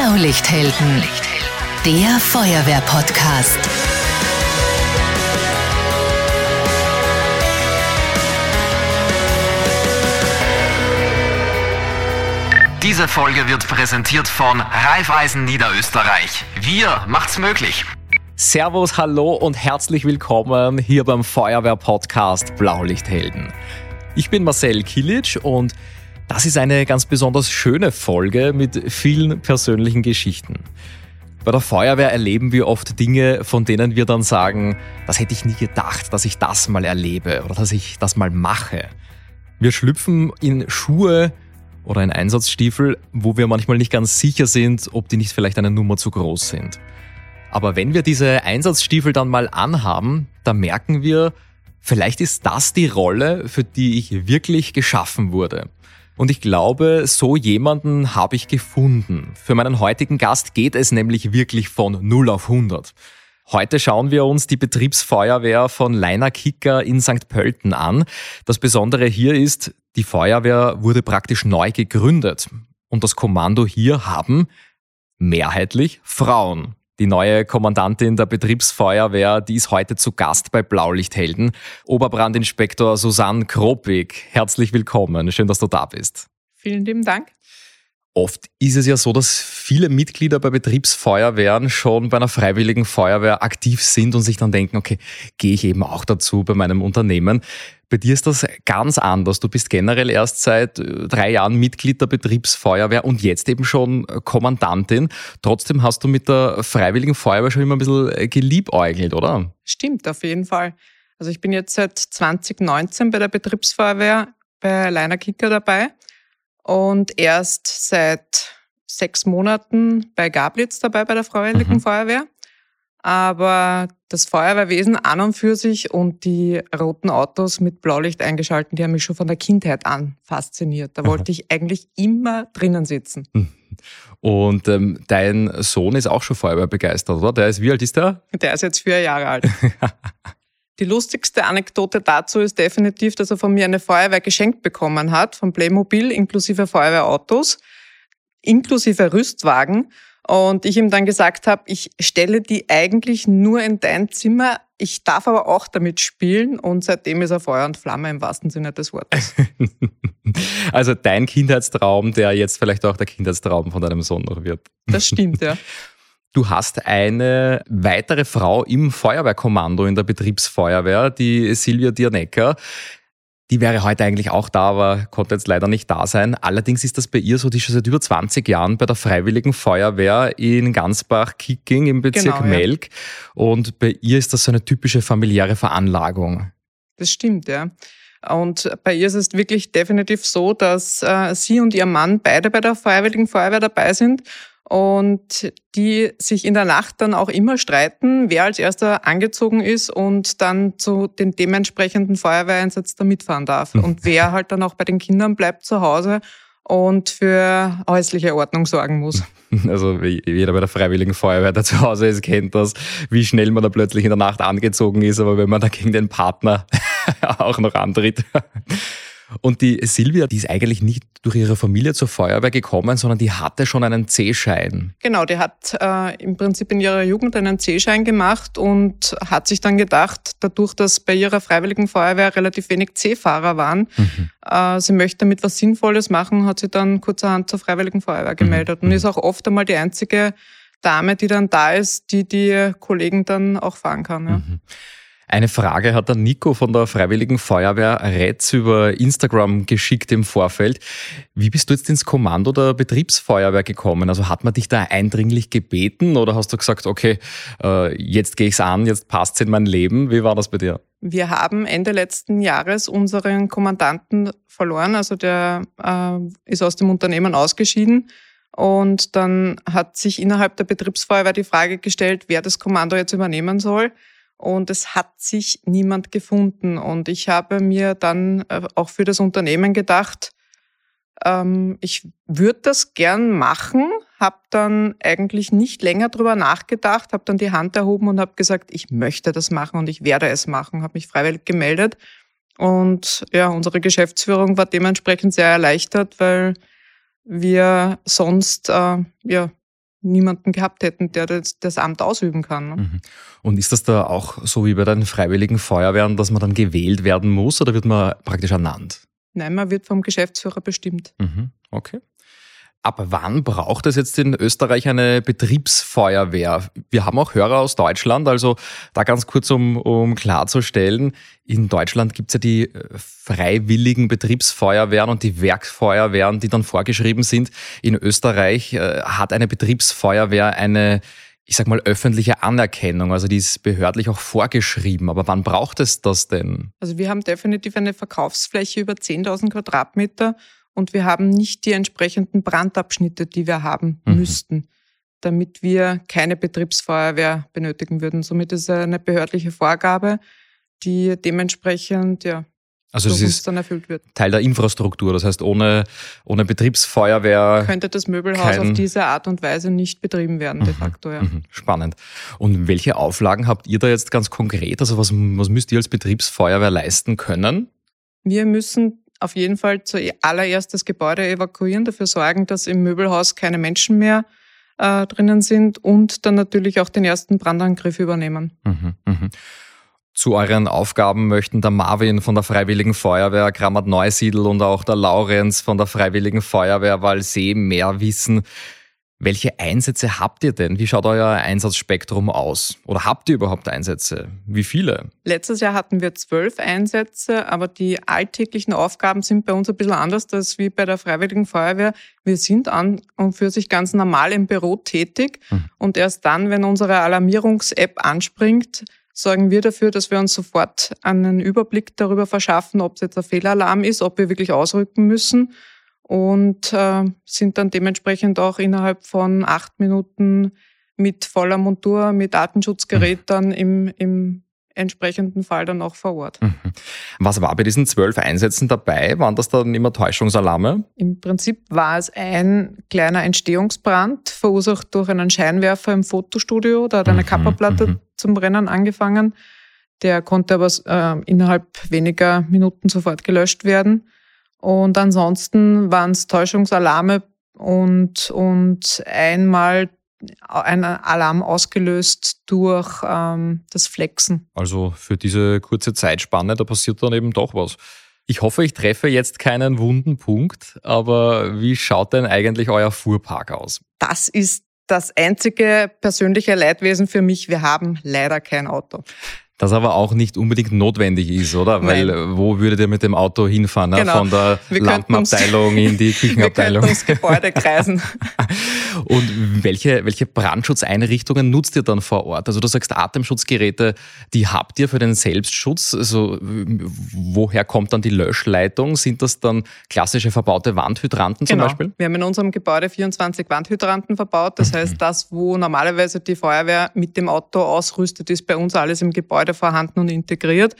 Blaulichthelden, der Feuerwehr-Podcast. Diese Folge wird präsentiert von Raiffeisen Niederösterreich. Wir macht's möglich. Servus, hallo und herzlich willkommen hier beim Feuerwehr-Podcast Blaulichthelden. Ich bin Marcel Kilic und das ist eine ganz besonders schöne Folge mit vielen persönlichen Geschichten. Bei der Feuerwehr erleben wir oft Dinge, von denen wir dann sagen, das hätte ich nie gedacht, dass ich das mal erlebe oder dass ich das mal mache. Wir schlüpfen in Schuhe oder in Einsatzstiefel, wo wir manchmal nicht ganz sicher sind, ob die nicht vielleicht eine Nummer zu groß sind. Aber wenn wir diese Einsatzstiefel dann mal anhaben, dann merken wir, vielleicht ist das die Rolle, für die ich wirklich geschaffen wurde. Und ich glaube, so jemanden habe ich gefunden. Für meinen heutigen Gast geht es nämlich wirklich von 0 auf 100. Heute schauen wir uns die Betriebsfeuerwehr von Leiner Kicker in St. Pölten an. Das Besondere hier ist, die Feuerwehr wurde praktisch neu gegründet. Und das Kommando hier haben mehrheitlich Frauen. Die neue Kommandantin der Betriebsfeuerwehr, die ist heute zu Gast bei Blaulichthelden. Oberbrandinspektor Susanne Kropik. Herzlich willkommen. Schön, dass du da bist. Vielen lieben Dank. Oft ist es ja so, dass viele Mitglieder bei Betriebsfeuerwehren schon bei einer freiwilligen Feuerwehr aktiv sind und sich dann denken, okay, gehe ich eben auch dazu bei meinem Unternehmen. Bei dir ist das ganz anders. Du bist generell erst seit äh, drei Jahren Mitglied der Betriebsfeuerwehr und jetzt eben schon Kommandantin. Trotzdem hast du mit der freiwilligen Feuerwehr schon immer ein bisschen äh, geliebäugelt, oder? Stimmt, auf jeden Fall. Also ich bin jetzt seit 2019 bei der Betriebsfeuerwehr bei Leiner Kicker dabei und erst seit sechs Monaten bei Gablitz dabei bei der Freiwilligen mhm. Feuerwehr. Aber das Feuerwehrwesen an und für sich und die roten Autos mit Blaulicht eingeschalten, die haben mich schon von der Kindheit an fasziniert. Da wollte ich eigentlich immer drinnen sitzen. Mhm. Und ähm, dein Sohn ist auch schon Feuerwehr begeistert, oder? Der ist, wie alt ist der? Der ist jetzt vier Jahre alt. Die lustigste Anekdote dazu ist definitiv, dass er von mir eine Feuerwehr geschenkt bekommen hat, von Playmobil inklusive Feuerwehrautos, inklusive Rüstwagen. Und ich ihm dann gesagt habe, ich stelle die eigentlich nur in dein Zimmer. Ich darf aber auch damit spielen und seitdem ist er Feuer und Flamme im wahrsten Sinne des Wortes. Also dein Kindheitstraum, der jetzt vielleicht auch der Kindheitstraum von deinem Sohn noch wird. Das stimmt, ja. Du hast eine weitere Frau im Feuerwehrkommando in der Betriebsfeuerwehr, die Silvia Dianecker. Die wäre heute eigentlich auch da, aber konnte jetzt leider nicht da sein. Allerdings ist das bei ihr so, die ist schon seit über 20 Jahren bei der Freiwilligen Feuerwehr in Gansbach-Kicking im Bezirk genau, Melk. Ja. Und bei ihr ist das so eine typische familiäre Veranlagung. Das stimmt, ja. Und bei ihr ist es wirklich definitiv so, dass äh, sie und ihr Mann beide bei der Freiwilligen Feuerwehr dabei sind und die sich in der Nacht dann auch immer streiten, wer als erster angezogen ist und dann zu den dementsprechenden Feuerwehreinsatz da mitfahren darf. Mhm. Und wer halt dann auch bei den Kindern bleibt zu Hause und für häusliche Ordnung sorgen muss. Also jeder bei der Freiwilligen Feuerwehr, der zu Hause ist, kennt das, wie schnell man da plötzlich in der Nacht angezogen ist, aber wenn man da gegen den Partner auch noch antritt. Und die Silvia, die ist eigentlich nicht durch ihre Familie zur Feuerwehr gekommen, sondern die hatte schon einen C-Schein. Genau, die hat äh, im Prinzip in ihrer Jugend einen C-Schein gemacht und hat sich dann gedacht, dadurch, dass bei ihrer freiwilligen Feuerwehr relativ wenig C-Fahrer waren, mhm. äh, sie möchte damit was Sinnvolles machen, hat sie dann kurzerhand zur freiwilligen Feuerwehr gemeldet mhm. und ist auch oft einmal die einzige Dame, die dann da ist, die die Kollegen dann auch fahren kann. Ja. Mhm. Eine Frage hat der Nico von der Freiwilligen Feuerwehr Retz über Instagram geschickt im Vorfeld. Wie bist du jetzt ins Kommando der Betriebsfeuerwehr gekommen? Also hat man dich da eindringlich gebeten oder hast du gesagt, okay, äh, jetzt gehe ich's an, jetzt passt's in mein Leben? Wie war das bei dir? Wir haben Ende letzten Jahres unseren Kommandanten verloren, also der äh, ist aus dem Unternehmen ausgeschieden. Und dann hat sich innerhalb der Betriebsfeuerwehr die Frage gestellt, wer das Kommando jetzt übernehmen soll und es hat sich niemand gefunden. Und ich habe mir dann äh, auch für das Unternehmen gedacht, ähm, ich würde das gern machen, habe dann eigentlich nicht länger drüber nachgedacht, habe dann die Hand erhoben und habe gesagt, ich möchte das machen und ich werde es machen, habe mich freiwillig gemeldet. Und ja, unsere Geschäftsführung war dementsprechend sehr erleichtert, weil wir sonst äh, ja niemanden gehabt hätten, der das, das Amt ausüben kann. Ne? Mhm. Und ist das da auch so wie bei den Freiwilligen Feuerwehren, dass man dann gewählt werden muss oder wird man praktisch ernannt? Nein, man wird vom Geschäftsführer bestimmt. Mhm. Okay. Ab wann braucht es jetzt in Österreich eine Betriebsfeuerwehr? Wir haben auch Hörer aus Deutschland, also da ganz kurz, um, um klarzustellen, in Deutschland gibt es ja die äh, freiwilligen Betriebsfeuerwehren und die Werkfeuerwehren, die dann vorgeschrieben sind. In Österreich äh, hat eine Betriebsfeuerwehr eine ich sag mal, öffentliche Anerkennung. Also die ist behördlich auch vorgeschrieben. Aber wann braucht es das denn? Also wir haben definitiv eine Verkaufsfläche über 10.000 Quadratmeter und wir haben nicht die entsprechenden Brandabschnitte, die wir haben mhm. müssten, damit wir keine Betriebsfeuerwehr benötigen würden. Somit ist es eine behördliche Vorgabe, die dementsprechend ja, also es ist dann erfüllt wird. Teil der Infrastruktur. Das heißt, ohne, ohne Betriebsfeuerwehr könnte das Möbelhaus auf diese Art und Weise nicht betrieben werden, de mhm, facto. Ja. Mhm, spannend. Und welche Auflagen habt ihr da jetzt ganz konkret? Also was, was müsst ihr als Betriebsfeuerwehr leisten können? Wir müssen auf jeden Fall zuallererst das Gebäude evakuieren, dafür sorgen, dass im Möbelhaus keine Menschen mehr äh, drinnen sind und dann natürlich auch den ersten Brandangriff übernehmen. Mhm, mh. Zu euren Aufgaben möchten der Marvin von der Freiwilligen Feuerwehr Grammat Neusiedl und auch der Laurenz von der Freiwilligen Feuerwehr Walsee mehr wissen. Welche Einsätze habt ihr denn? Wie schaut euer Einsatzspektrum aus? Oder habt ihr überhaupt Einsätze? Wie viele? Letztes Jahr hatten wir zwölf Einsätze, aber die alltäglichen Aufgaben sind bei uns ein bisschen anders als wie bei der Freiwilligen Feuerwehr. Wir sind an und für sich ganz normal im Büro tätig hm. und erst dann, wenn unsere Alarmierungs-App anspringt, sorgen wir dafür, dass wir uns sofort einen Überblick darüber verschaffen, ob es jetzt ein Fehlalarm ist, ob wir wirklich ausrücken müssen und äh, sind dann dementsprechend auch innerhalb von acht Minuten mit voller Montur, mit Datenschutzgerät mhm. dann im, im entsprechenden Fall dann auch vor Ort. Mhm. Was war bei diesen zwölf Einsätzen dabei? Waren das dann immer Täuschungsalarme? Im Prinzip war es ein kleiner Entstehungsbrand, verursacht durch einen Scheinwerfer im Fotostudio. Da hat eine mhm. Kapperplatte mhm. zum Brennen angefangen. Der konnte aber äh, innerhalb weniger Minuten sofort gelöscht werden. Und ansonsten waren es Täuschungsalarme und, und einmal ein Alarm ausgelöst durch ähm, das Flexen. Also für diese kurze Zeitspanne, da passiert dann eben doch was. Ich hoffe, ich treffe jetzt keinen wunden Punkt, aber wie schaut denn eigentlich euer Fuhrpark aus? Das ist das einzige persönliche Leidwesen für mich. Wir haben leider kein Auto. Das aber auch nicht unbedingt notwendig ist, oder? Weil Nein. wo würdet ihr mit dem Auto hinfahren? Genau. Von der wir Lampenabteilung in die Küchenabteilung. Wir ums Gebäude kreisen. Und welche, welche Brandschutzeinrichtungen nutzt ihr dann vor Ort? Also du sagst Atemschutzgeräte, die habt ihr für den Selbstschutz. Also woher kommt dann die Löschleitung? Sind das dann klassische verbaute Wandhydranten genau. zum Beispiel? Wir haben in unserem Gebäude 24 Wandhydranten verbaut. Das mhm. heißt, das, wo normalerweise die Feuerwehr mit dem Auto ausrüstet, ist bei uns alles im Gebäude Gebäude vorhanden und integriert.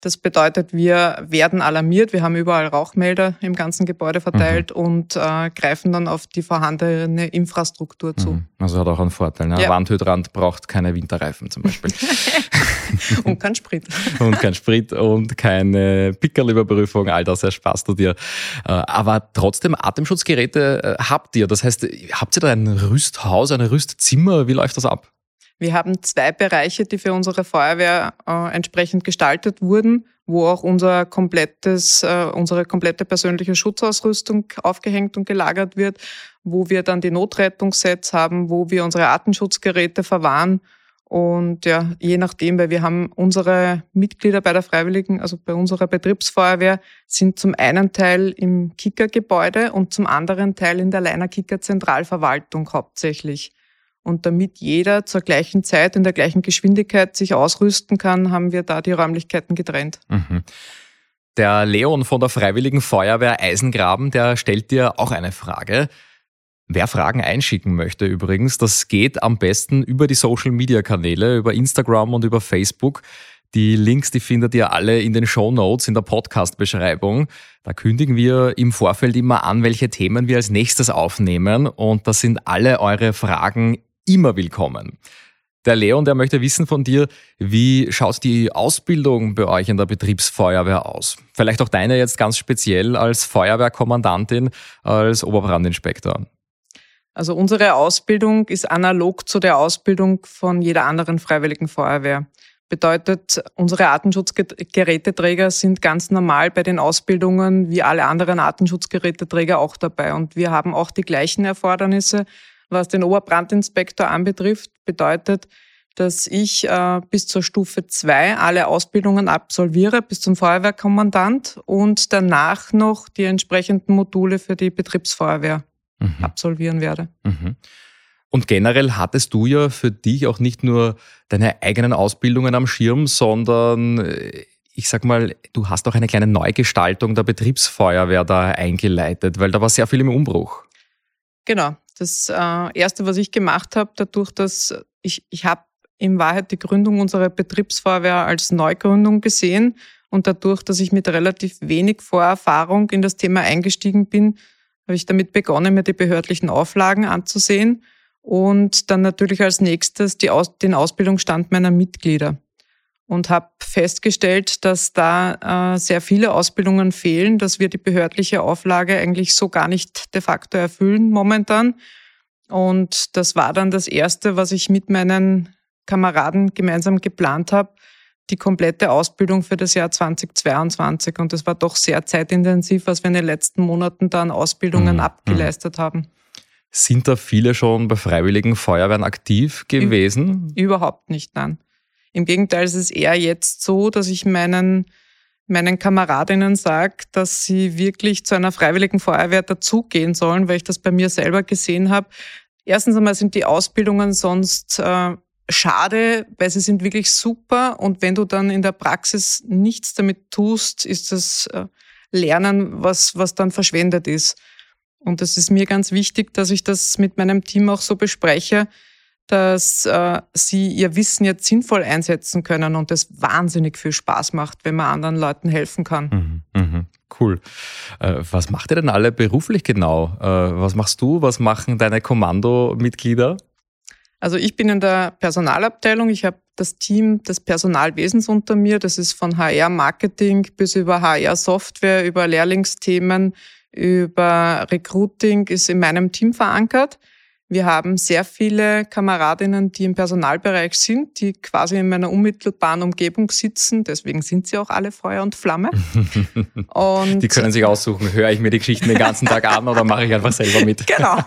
Das bedeutet, wir werden alarmiert. Wir haben überall Rauchmelder im ganzen Gebäude verteilt mhm. und äh, greifen dann auf die vorhandene Infrastruktur zu. Mhm. Also hat auch einen Vorteil. Ne? Ja. Wandhydrant braucht keine Winterreifen zum Beispiel. und kein Sprit. und kein Sprit und keine Pickerlüberprüfung. All das ersparst du dir. Äh, aber trotzdem, Atemschutzgeräte äh, habt ihr. Das heißt, habt ihr da ein Rüsthaus, ein Rüstzimmer? Wie läuft das ab? Wir haben zwei Bereiche, die für unsere Feuerwehr äh, entsprechend gestaltet wurden, wo auch unser komplettes, äh, unsere komplette persönliche Schutzausrüstung aufgehängt und gelagert wird, wo wir dann die Notrettungssets haben, wo wir unsere Artenschutzgeräte verwahren. Und ja, je nachdem, weil wir haben unsere Mitglieder bei der Freiwilligen, also bei unserer Betriebsfeuerwehr, sind zum einen Teil im Kicker-Gebäude und zum anderen Teil in der Leiner Kicker Zentralverwaltung hauptsächlich. Und damit jeder zur gleichen Zeit, in der gleichen Geschwindigkeit sich ausrüsten kann, haben wir da die Räumlichkeiten getrennt. Mhm. Der Leon von der Freiwilligen Feuerwehr Eisengraben, der stellt dir auch eine Frage. Wer Fragen einschicken möchte übrigens, das geht am besten über die Social-Media-Kanäle, über Instagram und über Facebook. Die Links, die findet ihr alle in den Show Notes in der Podcast-Beschreibung. Da kündigen wir im Vorfeld immer an, welche Themen wir als nächstes aufnehmen. Und das sind alle eure Fragen immer willkommen. Der Leon, der möchte wissen von dir, wie schaut die Ausbildung bei euch in der Betriebsfeuerwehr aus? Vielleicht auch deine jetzt ganz speziell als Feuerwehrkommandantin, als Oberbrandinspektor. Also unsere Ausbildung ist analog zu der Ausbildung von jeder anderen freiwilligen Feuerwehr. Bedeutet, unsere Artenschutzgeräteträger sind ganz normal bei den Ausbildungen wie alle anderen Artenschutzgeräteträger auch dabei. Und wir haben auch die gleichen Erfordernisse, was den Oberbrandinspektor anbetrifft. Bedeutet, dass ich äh, bis zur Stufe 2 alle Ausbildungen absolviere, bis zum Feuerwehrkommandant und danach noch die entsprechenden Module für die Betriebsfeuerwehr mhm. absolvieren werde. Mhm. Und generell hattest du ja für dich auch nicht nur deine eigenen Ausbildungen am Schirm, sondern äh, ich sag mal, du hast auch eine kleine Neugestaltung der Betriebsfeuerwehr da eingeleitet, weil da war sehr viel im Umbruch. Genau. Das äh, Erste, was ich gemacht habe, dadurch, dass ich, ich habe in Wahrheit die Gründung unserer Betriebsfeuerwehr als Neugründung gesehen und dadurch, dass ich mit relativ wenig Vorerfahrung in das Thema eingestiegen bin, habe ich damit begonnen, mir die behördlichen Auflagen anzusehen und dann natürlich als nächstes die Aus den Ausbildungsstand meiner Mitglieder und habe festgestellt, dass da äh, sehr viele Ausbildungen fehlen, dass wir die behördliche Auflage eigentlich so gar nicht de facto erfüllen momentan. Und das war dann das Erste, was ich mit meinen Kameraden gemeinsam geplant habe, die komplette Ausbildung für das Jahr 2022. Und das war doch sehr zeitintensiv, was wir in den letzten Monaten dann Ausbildungen mhm. abgeleistet haben. Sind da viele schon bei Freiwilligen Feuerwehren aktiv gewesen? Überhaupt nicht, nein. Im Gegenteil, es ist eher jetzt so, dass ich meinen, meinen Kameradinnen sage, dass sie wirklich zu einer Freiwilligen Feuerwehr dazugehen sollen, weil ich das bei mir selber gesehen habe. Erstens einmal sind die Ausbildungen sonst äh, schade, weil sie sind wirklich super und wenn du dann in der Praxis nichts damit tust, ist das äh, Lernen, was, was dann verschwendet ist. Und das ist mir ganz wichtig, dass ich das mit meinem Team auch so bespreche, dass äh, sie ihr Wissen jetzt sinnvoll einsetzen können und das wahnsinnig viel Spaß macht, wenn man anderen Leuten helfen kann. Mhm, mh, cool. Äh, was macht ihr denn alle beruflich genau? Äh, was machst du? Was machen deine Kommandomitglieder? Also ich bin in der Personalabteilung. Ich habe das Team des Personalwesens unter mir. Das ist von HR-Marketing bis über HR-Software, über Lehrlingsthemen, über Recruiting ist in meinem Team verankert. Wir haben sehr viele Kameradinnen, die im Personalbereich sind, die quasi in meiner unmittelbaren Umgebung sitzen. Deswegen sind sie auch alle Feuer und Flamme. Und die können sich aussuchen, höre ich mir die Geschichten den ganzen Tag an oder mache ich einfach selber mit. Genau.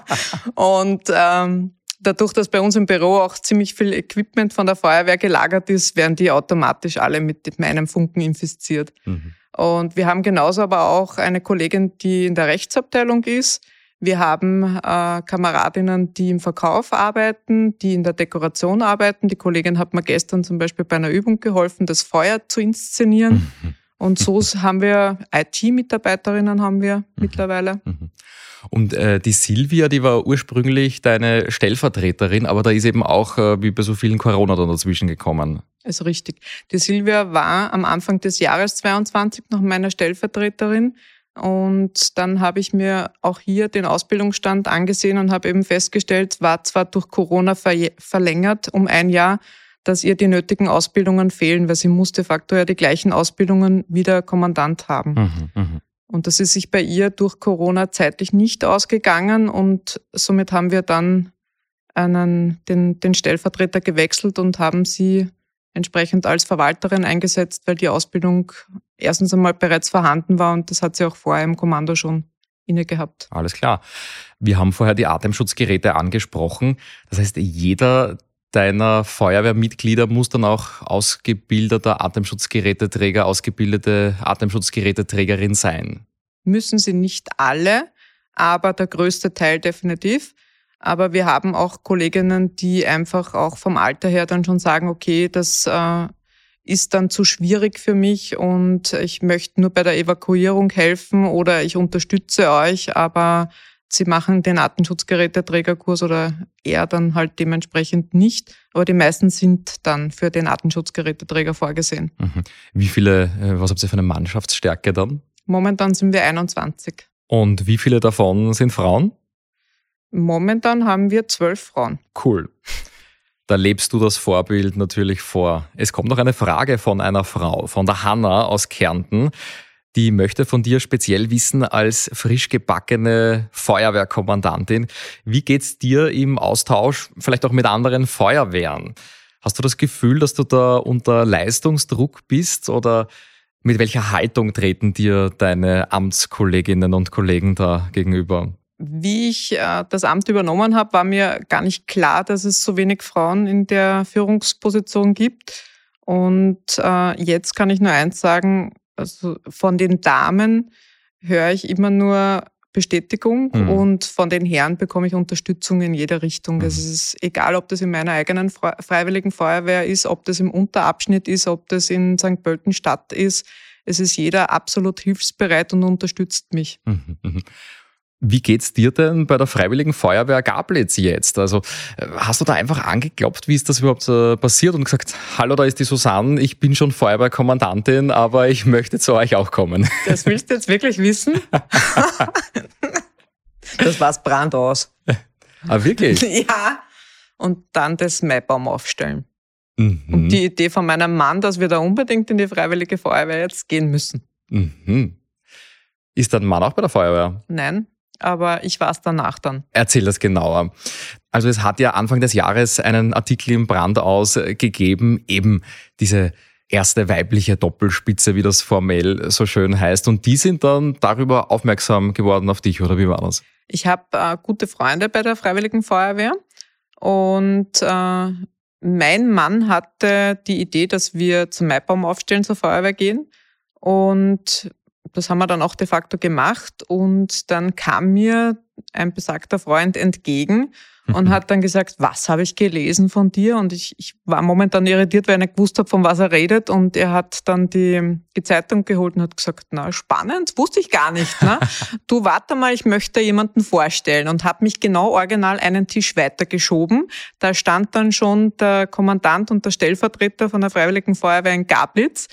Und ähm, dadurch, dass bei uns im Büro auch ziemlich viel Equipment von der Feuerwehr gelagert ist, werden die automatisch alle mit meinem Funken infiziert. Mhm. Und wir haben genauso aber auch eine Kollegin, die in der Rechtsabteilung ist. Wir haben äh, Kameradinnen, die im Verkauf arbeiten, die in der Dekoration arbeiten. Die Kollegin hat mir gestern zum Beispiel bei einer Übung geholfen, das Feuer zu inszenieren. Mhm. Und so haben wir IT-Mitarbeiterinnen haben wir mhm. mittlerweile. Mhm. Und äh, die Silvia, die war ursprünglich deine Stellvertreterin, aber da ist eben auch äh, wie bei so vielen Corona dann dazwischen gekommen. Ist richtig. Die Silvia war am Anfang des Jahres 22 noch meine Stellvertreterin. Und dann habe ich mir auch hier den Ausbildungsstand angesehen und habe eben festgestellt, war zwar durch Corona verlängert um ein Jahr, dass ihr die nötigen Ausbildungen fehlen, weil sie muss de facto ja die gleichen Ausbildungen wie der Kommandant haben. Mhm, mh. Und das ist sich bei ihr durch Corona zeitlich nicht ausgegangen und somit haben wir dann einen, den, den Stellvertreter gewechselt und haben sie entsprechend als Verwalterin eingesetzt, weil die Ausbildung erstens einmal bereits vorhanden war und das hat sie auch vorher im Kommando schon inne gehabt. Alles klar. Wir haben vorher die Atemschutzgeräte angesprochen. Das heißt, jeder deiner Feuerwehrmitglieder muss dann auch ausgebildeter Atemschutzgeräteträger, ausgebildete Atemschutzgeräteträgerin sein. Müssen sie nicht alle, aber der größte Teil definitiv. Aber wir haben auch Kolleginnen, die einfach auch vom Alter her dann schon sagen, okay, das äh, ist dann zu schwierig für mich und ich möchte nur bei der Evakuierung helfen oder ich unterstütze euch, aber sie machen den Artenschutzgeräteträgerkurs oder er dann halt dementsprechend nicht. Aber die meisten sind dann für den Artenschutzgeräteträger vorgesehen. Mhm. Wie viele, äh, was habt ihr für eine Mannschaftsstärke dann? Momentan sind wir 21. Und wie viele davon sind Frauen? Momentan haben wir zwölf Frauen. Cool. Da lebst du das Vorbild natürlich vor. Es kommt noch eine Frage von einer Frau, von der Hanna aus Kärnten. die möchte von dir speziell wissen als frisch gebackene Feuerwehrkommandantin. Wie geht's dir im Austausch, vielleicht auch mit anderen Feuerwehren? Hast du das Gefühl, dass du da unter Leistungsdruck bist oder mit welcher Haltung treten dir deine Amtskolleginnen und Kollegen da gegenüber? Wie ich äh, das Amt übernommen habe, war mir gar nicht klar, dass es so wenig Frauen in der Führungsposition gibt. Und äh, jetzt kann ich nur eins sagen, also von den Damen höre ich immer nur Bestätigung mhm. und von den Herren bekomme ich Unterstützung in jeder Richtung. Mhm. Es ist egal, ob das in meiner eigenen Freiwilligen Feuerwehr ist, ob das im Unterabschnitt ist, ob das in St. Pölten Stadt ist. Es ist jeder absolut hilfsbereit und unterstützt mich. Mhm. Wie geht's dir denn bei der Freiwilligen Feuerwehr Gablitz jetzt? Also äh, hast du da einfach angeklopft, wie ist das überhaupt äh, passiert und gesagt, hallo, da ist die Susanne, ich bin schon Feuerwehrkommandantin, aber ich möchte zu euch auch kommen. Das willst du jetzt wirklich wissen? das war's brand aus. Ah, wirklich? Ja. Und dann das Maibaum aufstellen. Mhm. Und die Idee von meinem Mann, dass wir da unbedingt in die Freiwillige Feuerwehr jetzt gehen müssen. Mhm. Ist dein Mann auch bei der Feuerwehr? Nein, aber ich war es danach dann. Erzähl das genauer. Also es hat ja Anfang des Jahres einen Artikel im Brand ausgegeben, eben diese erste weibliche Doppelspitze, wie das formell so schön heißt. Und die sind dann darüber aufmerksam geworden auf dich, oder wie war das? Ich habe äh, gute Freunde bei der Freiwilligen Feuerwehr und äh, mein Mann hatte die Idee, dass wir zum Maibaum aufstellen zur Feuerwehr gehen. Und das haben wir dann auch de facto gemacht und dann kam mir ein besagter Freund entgegen und mhm. hat dann gesagt, was habe ich gelesen von dir? Und ich, ich war momentan irritiert, weil ich nicht gewusst habe, von was er redet. Und er hat dann die, die Zeitung geholt und hat gesagt, na spannend, wusste ich gar nicht. Ne? du warte mal, ich möchte jemanden vorstellen und habe mich genau original einen Tisch weitergeschoben. Da stand dann schon der Kommandant und der Stellvertreter von der Freiwilligen Feuerwehr in Gablitz.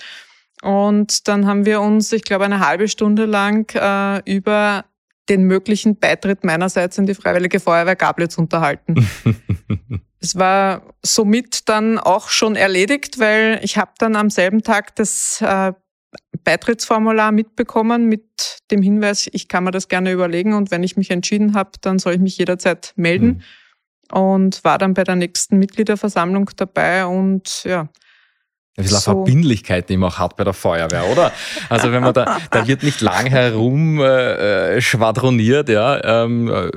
Und dann haben wir uns, ich glaube, eine halbe Stunde lang äh, über den möglichen Beitritt meinerseits in die Freiwillige Feuerwehr Gablitz unterhalten. es war somit dann auch schon erledigt, weil ich habe dann am selben Tag das äh, Beitrittsformular mitbekommen mit dem Hinweis, ich kann mir das gerne überlegen und wenn ich mich entschieden habe, dann soll ich mich jederzeit melden. Mhm. Und war dann bei der nächsten Mitgliederversammlung dabei und ja, ein bisschen so. Verbindlichkeit, die man auch hat bei der Feuerwehr, oder? Also wenn man da, da wird nicht lang herum äh, schwadroniert, ja. Ähm, äh,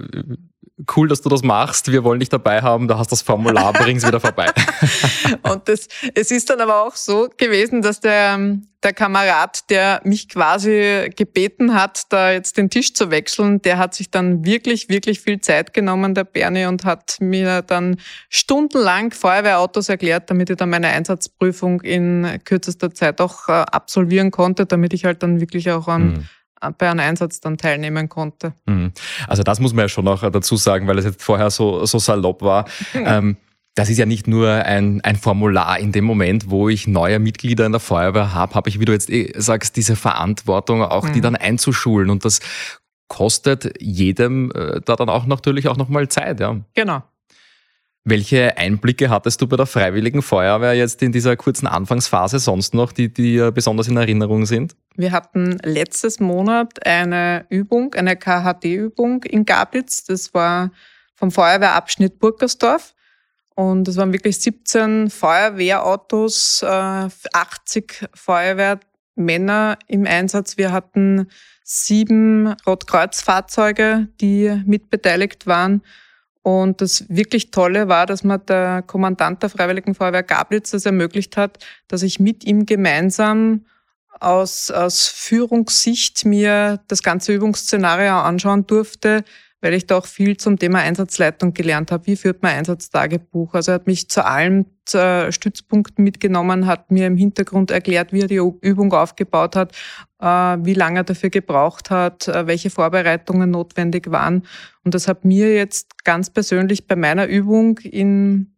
cool, dass du das machst, wir wollen dich dabei haben, da hast das Formular, bring's wieder vorbei. Und das, es ist dann aber auch so gewesen, dass der, der Kamerad, der mich quasi gebeten hat, da jetzt den Tisch zu wechseln, der hat sich dann wirklich, wirklich viel Zeit genommen, der Bernie, und hat mir dann stundenlang Feuerwehrautos erklärt, damit ich dann meine Einsatzprüfung in kürzester Zeit auch äh, absolvieren konnte, damit ich halt dann wirklich auch an mhm bei einem Einsatz dann teilnehmen konnte. Mhm. Also das muss man ja schon noch dazu sagen, weil es jetzt vorher so, so salopp war. ähm, das ist ja nicht nur ein, ein Formular. In dem Moment, wo ich neue Mitglieder in der Feuerwehr habe, habe ich, wie du jetzt eh sagst, diese Verantwortung, auch mhm. die dann einzuschulen. Und das kostet jedem äh, da dann auch natürlich auch nochmal Zeit. Ja. Genau. Welche Einblicke hattest du bei der Freiwilligen Feuerwehr jetzt in dieser kurzen Anfangsphase sonst noch, die dir besonders in Erinnerung sind? Wir hatten letztes Monat eine Übung, eine KHD-Übung in Gablitz. Das war vom Feuerwehrabschnitt Burgersdorf. Und es waren wirklich 17 Feuerwehrautos, 80 äh, Feuerwehrmänner im Einsatz. Wir hatten sieben Rotkreuzfahrzeuge, die mitbeteiligt waren. Und das wirklich Tolle war, dass mir der Kommandant der Freiwilligen Feuerwehr Gablitz das ermöglicht hat, dass ich mit ihm gemeinsam aus, aus Führungssicht mir das ganze Übungsszenario anschauen durfte, weil ich da auch viel zum Thema Einsatzleitung gelernt habe. Wie führt man Einsatztagebuch? Also er hat mich zu allen Stützpunkten mitgenommen, hat mir im Hintergrund erklärt, wie er die Übung aufgebaut hat, äh, wie lange er dafür gebraucht hat, äh, welche Vorbereitungen notwendig waren. Und das hat mir jetzt ganz persönlich bei meiner Übung in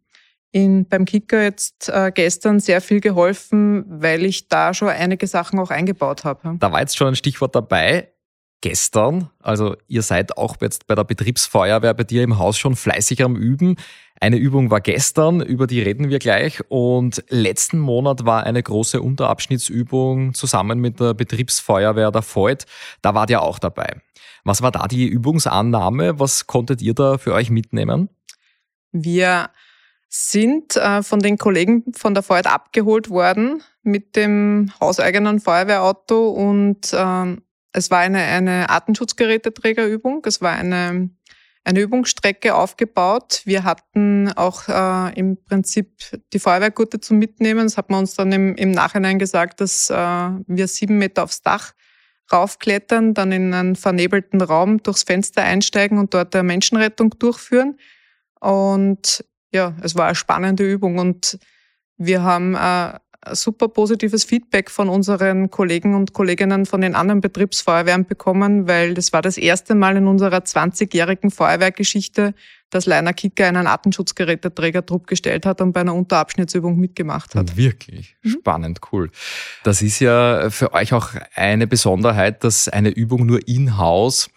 in, beim Kicker jetzt äh, gestern sehr viel geholfen, weil ich da schon einige Sachen auch eingebaut habe. Da war jetzt schon ein Stichwort dabei gestern. Also ihr seid auch jetzt bei der Betriebsfeuerwehr bei dir im Haus schon fleißig am Üben. Eine Übung war gestern, über die reden wir gleich. Und letzten Monat war eine große Unterabschnittsübung zusammen mit der Betriebsfeuerwehr der Voigt. Da wart ihr auch dabei. Was war da die Übungsannahme? Was konntet ihr da für euch mitnehmen? Wir sind äh, von den Kollegen von der Voigt abgeholt worden mit dem hauseigenen Feuerwehrauto und äh, es war eine, eine Artenschutzgeräteträgerübung. Es war eine eine Übungsstrecke aufgebaut. Wir hatten auch äh, im Prinzip die Feuerwehrgurte zum Mitnehmen. Das hat man uns dann im, im Nachhinein gesagt, dass äh, wir sieben Meter aufs Dach raufklettern, dann in einen vernebelten Raum durchs Fenster einsteigen und dort eine Menschenrettung durchführen. Und ja, es war eine spannende Übung und wir haben äh, super positives Feedback von unseren Kollegen und Kolleginnen von den anderen Betriebsfeuerwehren bekommen, weil das war das erste Mal in unserer 20-jährigen Feuerwehrgeschichte, dass Leiner Kicker einen Artenschutzgeräteträgertrupp gestellt hat und bei einer Unterabschnittsübung mitgemacht hat. Wirklich mhm. spannend, cool. Das ist ja für euch auch eine Besonderheit, dass eine Übung nur in-house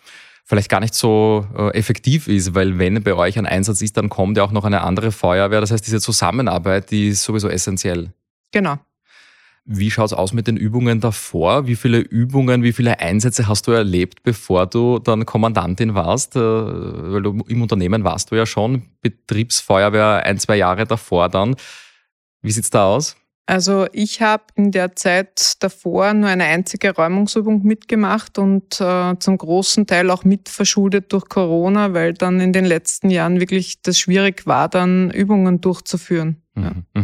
vielleicht gar nicht so äh, effektiv ist, weil wenn bei euch ein Einsatz ist, dann kommt ja auch noch eine andere Feuerwehr. Das heißt, diese Zusammenarbeit, die ist sowieso essentiell. Genau. Wie schaut es aus mit den Übungen davor? Wie viele Übungen, wie viele Einsätze hast du erlebt, bevor du dann Kommandantin warst? Äh, weil du im Unternehmen warst du ja schon, Betriebsfeuerwehr ein, zwei Jahre davor dann. Wie sieht's da aus? Also ich habe in der Zeit davor nur eine einzige Räumungsübung mitgemacht und äh, zum großen Teil auch mit verschuldet durch Corona, weil dann in den letzten Jahren wirklich das schwierig war, dann Übungen durchzuführen. Mhm, ja.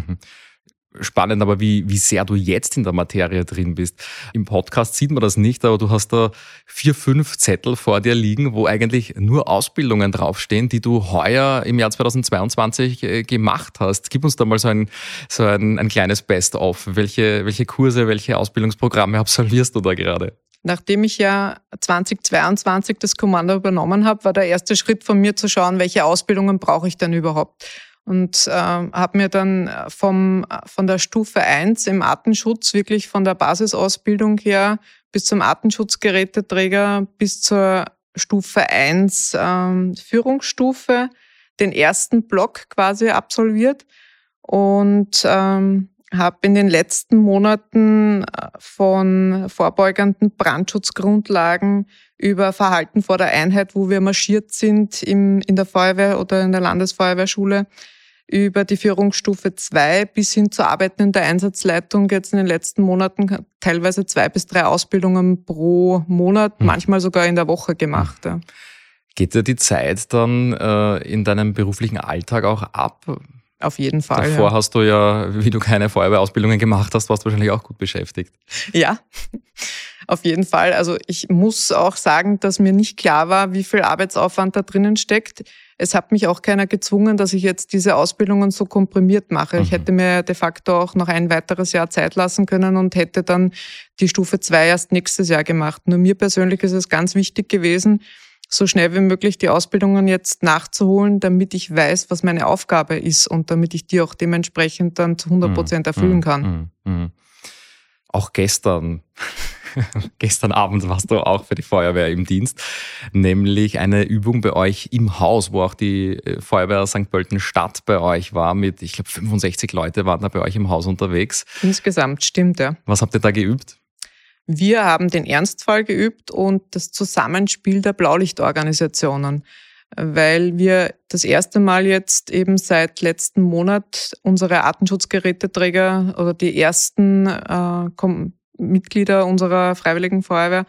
Spannend, aber wie, wie sehr du jetzt in der Materie drin bist. Im Podcast sieht man das nicht, aber du hast da vier, fünf Zettel vor dir liegen, wo eigentlich nur Ausbildungen draufstehen, die du heuer im Jahr 2022 äh, gemacht hast. Gib uns da mal so ein, so ein, ein kleines Best-of. Welche, welche Kurse, welche Ausbildungsprogramme absolvierst du da gerade? Nachdem ich ja 2022 das Kommando übernommen habe, war der erste Schritt von mir zu schauen, welche Ausbildungen brauche ich denn überhaupt und äh, habe mir dann vom, von der Stufe 1 im Artenschutz, wirklich von der Basisausbildung her bis zum Artenschutzgeräteträger bis zur Stufe 1 ähm, Führungsstufe den ersten Block quasi absolviert. Und ähm, habe in den letzten Monaten äh, von vorbeugenden Brandschutzgrundlagen über Verhalten vor der Einheit, wo wir marschiert sind im, in der Feuerwehr oder in der Landesfeuerwehrschule, über die Führungsstufe 2 bis hin zur Arbeiten in der Einsatzleitung jetzt in den letzten Monaten teilweise zwei bis drei Ausbildungen pro Monat, mhm. manchmal sogar in der Woche gemacht. Ja. Geht dir die Zeit dann äh, in deinem beruflichen Alltag auch ab? Auf jeden Fall. Davor ja. hast du ja, wie du keine Feuerwehrausbildungen gemacht hast, warst du wahrscheinlich auch gut beschäftigt. Ja, auf jeden Fall. Also ich muss auch sagen, dass mir nicht klar war, wie viel Arbeitsaufwand da drinnen steckt es hat mich auch keiner gezwungen, dass ich jetzt diese Ausbildungen so komprimiert mache. Mhm. Ich hätte mir de facto auch noch ein weiteres Jahr Zeit lassen können und hätte dann die Stufe 2 erst nächstes Jahr gemacht. Nur mir persönlich ist es ganz wichtig gewesen, so schnell wie möglich die Ausbildungen jetzt nachzuholen, damit ich weiß, was meine Aufgabe ist und damit ich die auch dementsprechend dann zu 100 Prozent mhm. erfüllen kann. Mhm. Mhm. Auch gestern gestern Abend warst du auch für die Feuerwehr im Dienst, nämlich eine Übung bei euch im Haus, wo auch die äh, Feuerwehr St. Pölten Stadt bei euch war mit, ich glaube, 65 Leute waren da bei euch im Haus unterwegs. Insgesamt, stimmt, ja. Was habt ihr da geübt? Wir haben den Ernstfall geübt und das Zusammenspiel der Blaulichtorganisationen weil wir das erste Mal jetzt eben seit letzten Monat unsere Artenschutzgeräteträger oder die ersten äh, Mitglieder unserer Freiwilligen Feuerwehr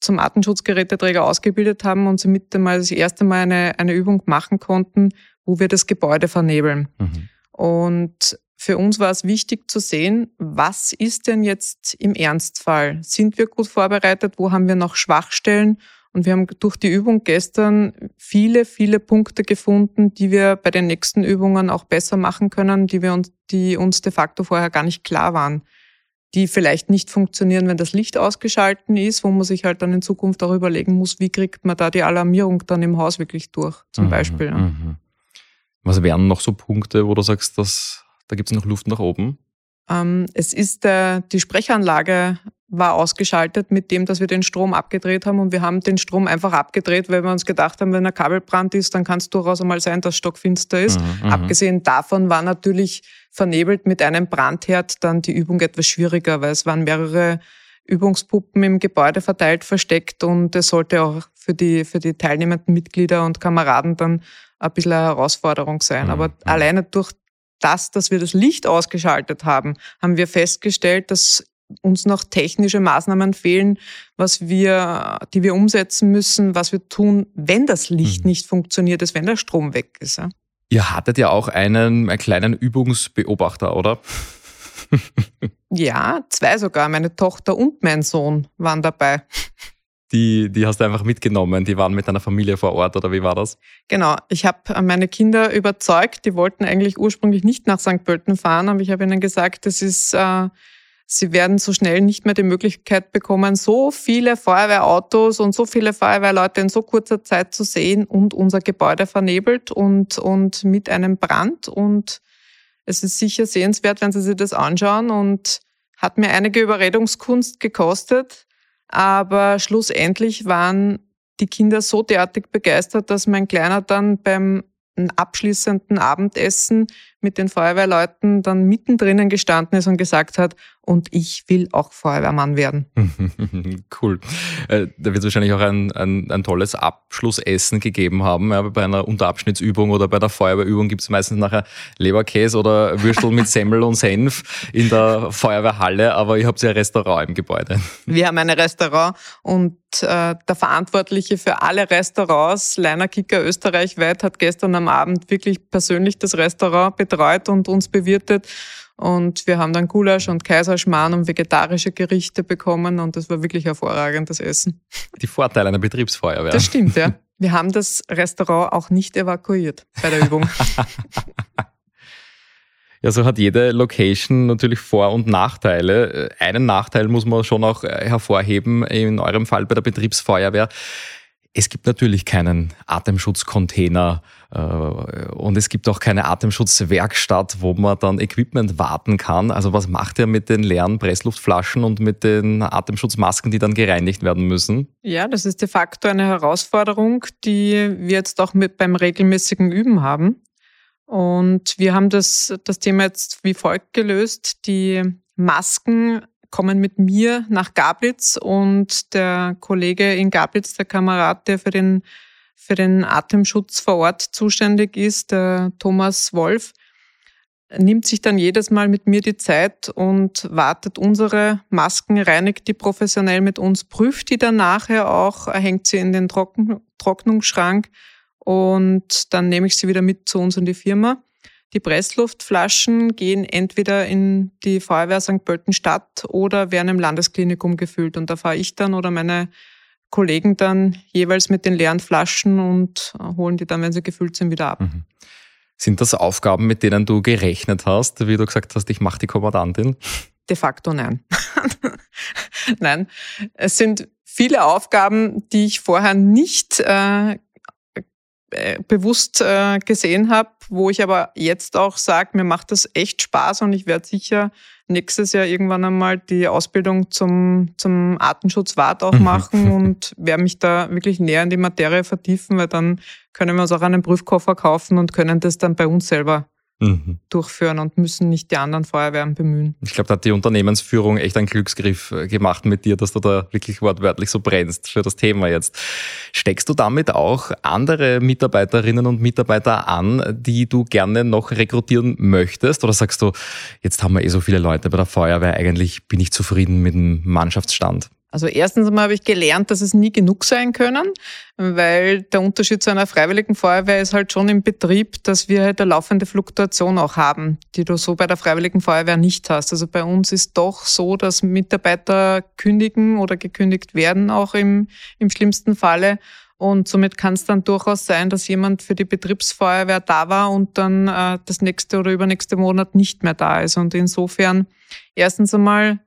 zum Artenschutzgeräteträger ausgebildet haben und somit einmal das erste Mal eine, eine Übung machen konnten, wo wir das Gebäude vernebeln. Mhm. Und für uns war es wichtig zu sehen, was ist denn jetzt im Ernstfall? Sind wir gut vorbereitet? Wo haben wir noch Schwachstellen? Und wir haben durch die Übung gestern viele, viele Punkte gefunden, die wir bei den nächsten Übungen auch besser machen können, die wir uns, die uns de facto vorher gar nicht klar waren die vielleicht nicht funktionieren, wenn das Licht ausgeschalten ist, wo man sich halt dann in Zukunft auch überlegen muss, wie kriegt man da die Alarmierung dann im Haus wirklich durch, zum mhm, Beispiel. Mhm. Was wären noch so Punkte, wo du sagst, dass, da gibt es noch Luft nach oben? Ähm, es ist der, die Sprechanlage war ausgeschaltet mit dem, dass wir den Strom abgedreht haben und wir haben den Strom einfach abgedreht, weil wir uns gedacht haben, wenn ein Kabelbrand ist, dann kann es durchaus einmal sein, dass stockfinster ist. Mhm, mhm, Abgesehen davon war natürlich vernebelt mit einem Brandherd dann die Übung etwas schwieriger, weil es waren mehrere Übungspuppen im Gebäude verteilt versteckt und es sollte auch für die, für die teilnehmenden Mitglieder und Kameraden dann ein bisschen eine Herausforderung sein. Mhm. Aber mhm. alleine durch das, dass wir das Licht ausgeschaltet haben, haben wir festgestellt, dass uns noch technische Maßnahmen fehlen, was wir, die wir umsetzen müssen, was wir tun, wenn das Licht mhm. nicht funktioniert ist, wenn der Strom weg ist. Ja? Ihr hattet ja auch einen, einen kleinen Übungsbeobachter, oder? ja, zwei sogar. Meine Tochter und mein Sohn waren dabei. Die, die hast du einfach mitgenommen, die waren mit deiner Familie vor Ort oder wie war das? Genau, ich habe meine Kinder überzeugt, die wollten eigentlich ursprünglich nicht nach St. Pölten fahren, aber ich habe ihnen gesagt, das ist äh, Sie werden so schnell nicht mehr die Möglichkeit bekommen, so viele Feuerwehrautos und so viele Feuerwehrleute in so kurzer Zeit zu sehen und unser Gebäude vernebelt und, und mit einem Brand. Und es ist sicher sehenswert, wenn Sie sich das anschauen und hat mir einige Überredungskunst gekostet. Aber schlussendlich waren die Kinder so derartig begeistert, dass mein Kleiner dann beim abschließenden Abendessen mit den Feuerwehrleuten dann mittendrin gestanden ist und gesagt hat, und ich will auch Feuerwehrmann werden. cool. Äh, da wird es wahrscheinlich auch ein, ein, ein, tolles Abschlussessen gegeben haben. Ja, bei einer Unterabschnittsübung oder bei der Feuerwehrübung gibt es meistens nachher Leberkäse oder Würstel mit Semmel und Senf in der Feuerwehrhalle, aber ihr habt ja ein Restaurant im Gebäude. Wir haben ein Restaurant und äh, der Verantwortliche für alle Restaurants, Leiner Kicker österreichweit, hat gestern am Abend wirklich persönlich das Restaurant betreut und uns bewirtet. Und wir haben dann Gulasch und Kaiserschmarrn und vegetarische Gerichte bekommen und das war wirklich hervorragendes Essen. Die Vorteile einer Betriebsfeuerwehr. Das stimmt, ja. Wir haben das Restaurant auch nicht evakuiert bei der Übung. Ja, so hat jede Location natürlich Vor- und Nachteile. Einen Nachteil muss man schon auch hervorheben, in eurem Fall bei der Betriebsfeuerwehr. Es gibt natürlich keinen Atemschutzcontainer äh, und es gibt auch keine Atemschutzwerkstatt, wo man dann Equipment warten kann. Also was macht ihr mit den leeren Pressluftflaschen und mit den Atemschutzmasken, die dann gereinigt werden müssen? Ja, das ist de facto eine Herausforderung, die wir jetzt auch mit beim regelmäßigen Üben haben. Und wir haben das, das Thema jetzt wie folgt gelöst. Die Masken kommen mit mir nach Gablitz und der Kollege in Gablitz, der Kamerad, der für den, für den Atemschutz vor Ort zuständig ist, der Thomas Wolf, nimmt sich dann jedes Mal mit mir die Zeit und wartet unsere Masken, reinigt die professionell mit uns, prüft die dann nachher auch, hängt sie in den Trocken, Trocknungsschrank und dann nehme ich sie wieder mit zu uns in die Firma. Die Pressluftflaschen gehen entweder in die Feuerwehr St. Pölten Stadt oder werden im Landesklinikum gefüllt. Und da fahre ich dann oder meine Kollegen dann jeweils mit den leeren Flaschen und holen die dann, wenn sie gefüllt sind, wieder ab. Mhm. Sind das Aufgaben, mit denen du gerechnet hast, wie du gesagt hast, ich mache die Kommandantin? De facto nein. nein, es sind viele Aufgaben, die ich vorher nicht äh, äh, bewusst äh, gesehen habe, wo ich aber jetzt auch sage, mir macht das echt Spaß und ich werde sicher nächstes Jahr irgendwann einmal die Ausbildung zum, zum Artenschutzwart auch machen und werde mich da wirklich näher in die Materie vertiefen, weil dann können wir uns auch einen Prüfkoffer kaufen und können das dann bei uns selber mhm. durchführen und müssen nicht die anderen Feuerwehren bemühen. Ich glaube, da hat die Unternehmensführung echt einen Glücksgriff äh, gemacht mit dir, dass du da wirklich wortwörtlich so brennst für das Thema jetzt. Steckst du damit auch andere Mitarbeiterinnen und Mitarbeiter an, die du gerne noch rekrutieren möchtest? Oder sagst du, jetzt haben wir eh so viele Leute bei der Feuerwehr, eigentlich bin ich zufrieden mit dem Mannschaftsstand? Also erstens einmal habe ich gelernt, dass es nie genug sein können, weil der Unterschied zu einer freiwilligen Feuerwehr ist halt schon im Betrieb, dass wir halt eine laufende Fluktuation auch haben, die du so bei der freiwilligen Feuerwehr nicht hast. Also bei uns ist doch so, dass Mitarbeiter kündigen oder gekündigt werden, auch im, im schlimmsten Falle. Und somit kann es dann durchaus sein, dass jemand für die Betriebsfeuerwehr da war und dann äh, das nächste oder übernächste Monat nicht mehr da ist. Und insofern erstens einmal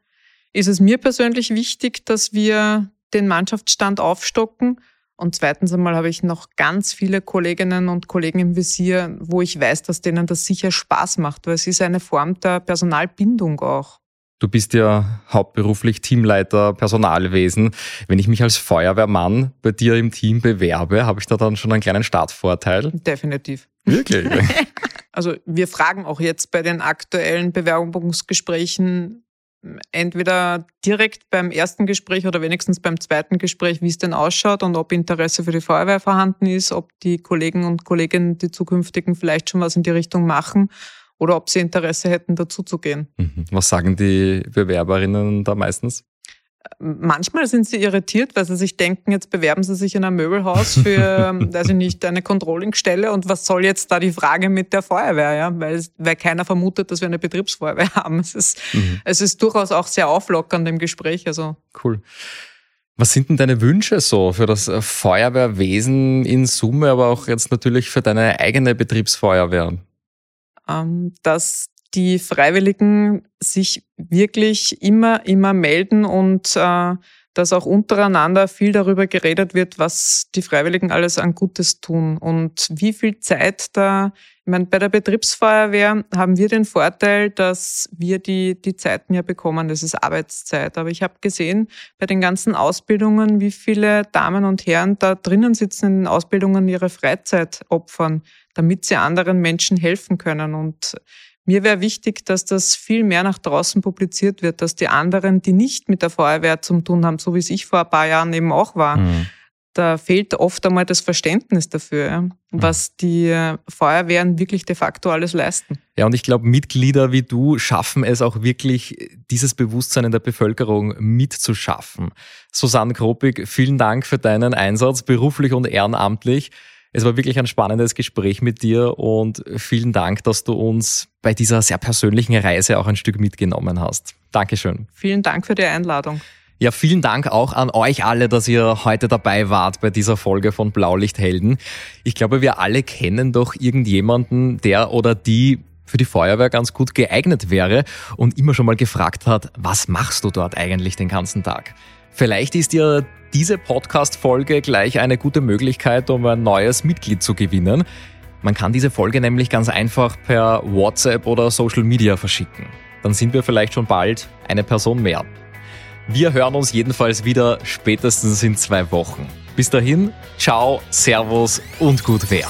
ist es mir persönlich wichtig, dass wir den Mannschaftsstand aufstocken Und zweitens einmal habe ich noch ganz viele Kolleginnen und Kollegen im Visier, wo ich weiß, dass denen das sicher Spaß macht, weil es ist eine Form der Personalbindung auch. Du bist ja hauptberuflich Teamleiter Personalwesen. Wenn ich mich als Feuerwehrmann bei dir im Team bewerbe, habe ich da dann schon einen kleinen Startvorteil? Definitiv. Wirklich? also wir fragen auch jetzt bei den aktuellen Bewerbungsgesprächen entweder direkt beim ersten Gespräch oder wenigstens beim zweiten Gespräch, wie es denn ausschaut und ob Interesse für die Feuerwehr vorhanden ist, ob die Kollegen und Kolleginnen, die zukünftigen, vielleicht schon was in die Richtung machen oder ob sie Interesse hätten, dazuzugehen. Mhm. Was sagen die Bewerberinnen da meistens? Manchmal sind sie irritiert, weil sie sich denken, jetzt bewerben sie sich in einem Möbelhaus für, weiß ich nicht, eine Controllingstelle und was soll jetzt da die Frage mit der Feuerwehr, ja? Weil, weil keiner vermutet, dass wir eine Betriebsfeuerwehr haben. Es ist, mhm. es ist durchaus auch sehr auflockernd im Gespräch. Also. Cool. Was sind denn deine Wünsche so für das Feuerwehrwesen in Summe, aber auch jetzt natürlich für deine eigene Betriebsfeuerwehr? Ähm, dass die Freiwilligen sich wirklich immer, immer melden und äh, dass auch untereinander viel darüber geredet wird, was die Freiwilligen alles an Gutes tun. Und wie viel Zeit da, ich meine, bei der Betriebsfeuerwehr haben wir den Vorteil, dass wir die, die Zeiten ja bekommen, das ist Arbeitszeit. Aber ich habe gesehen bei den ganzen Ausbildungen, wie viele Damen und Herren da drinnen sitzen in den Ausbildungen ihre Freizeit opfern, damit sie anderen Menschen helfen können. Und mir wäre wichtig, dass das viel mehr nach draußen publiziert wird, dass die anderen, die nicht mit der Feuerwehr zu tun haben, so wie es ich vor ein paar Jahren eben auch war, mhm. da fehlt oft einmal das Verständnis dafür, mhm. was die Feuerwehren wirklich de facto alles leisten. Ja, und ich glaube, Mitglieder wie du schaffen es auch wirklich, dieses Bewusstsein in der Bevölkerung mitzuschaffen. Susanne Kropig, vielen Dank für deinen Einsatz, beruflich und ehrenamtlich. Es war wirklich ein spannendes Gespräch mit dir und vielen Dank, dass du uns bei dieser sehr persönlichen Reise auch ein Stück mitgenommen hast. Dankeschön. Vielen Dank für die Einladung. Ja, vielen Dank auch an euch alle, dass ihr heute dabei wart bei dieser Folge von Blaulichthelden. Ich glaube, wir alle kennen doch irgendjemanden, der oder die für die Feuerwehr ganz gut geeignet wäre und immer schon mal gefragt hat, was machst du dort eigentlich den ganzen Tag? Vielleicht ist dir diese Podcast-Folge gleich eine gute Möglichkeit, um ein neues Mitglied zu gewinnen. Man kann diese Folge nämlich ganz einfach per WhatsApp oder Social Media verschicken. Dann sind wir vielleicht schon bald eine Person mehr. Wir hören uns jedenfalls wieder spätestens in zwei Wochen. Bis dahin, ciao, servus und gut wer.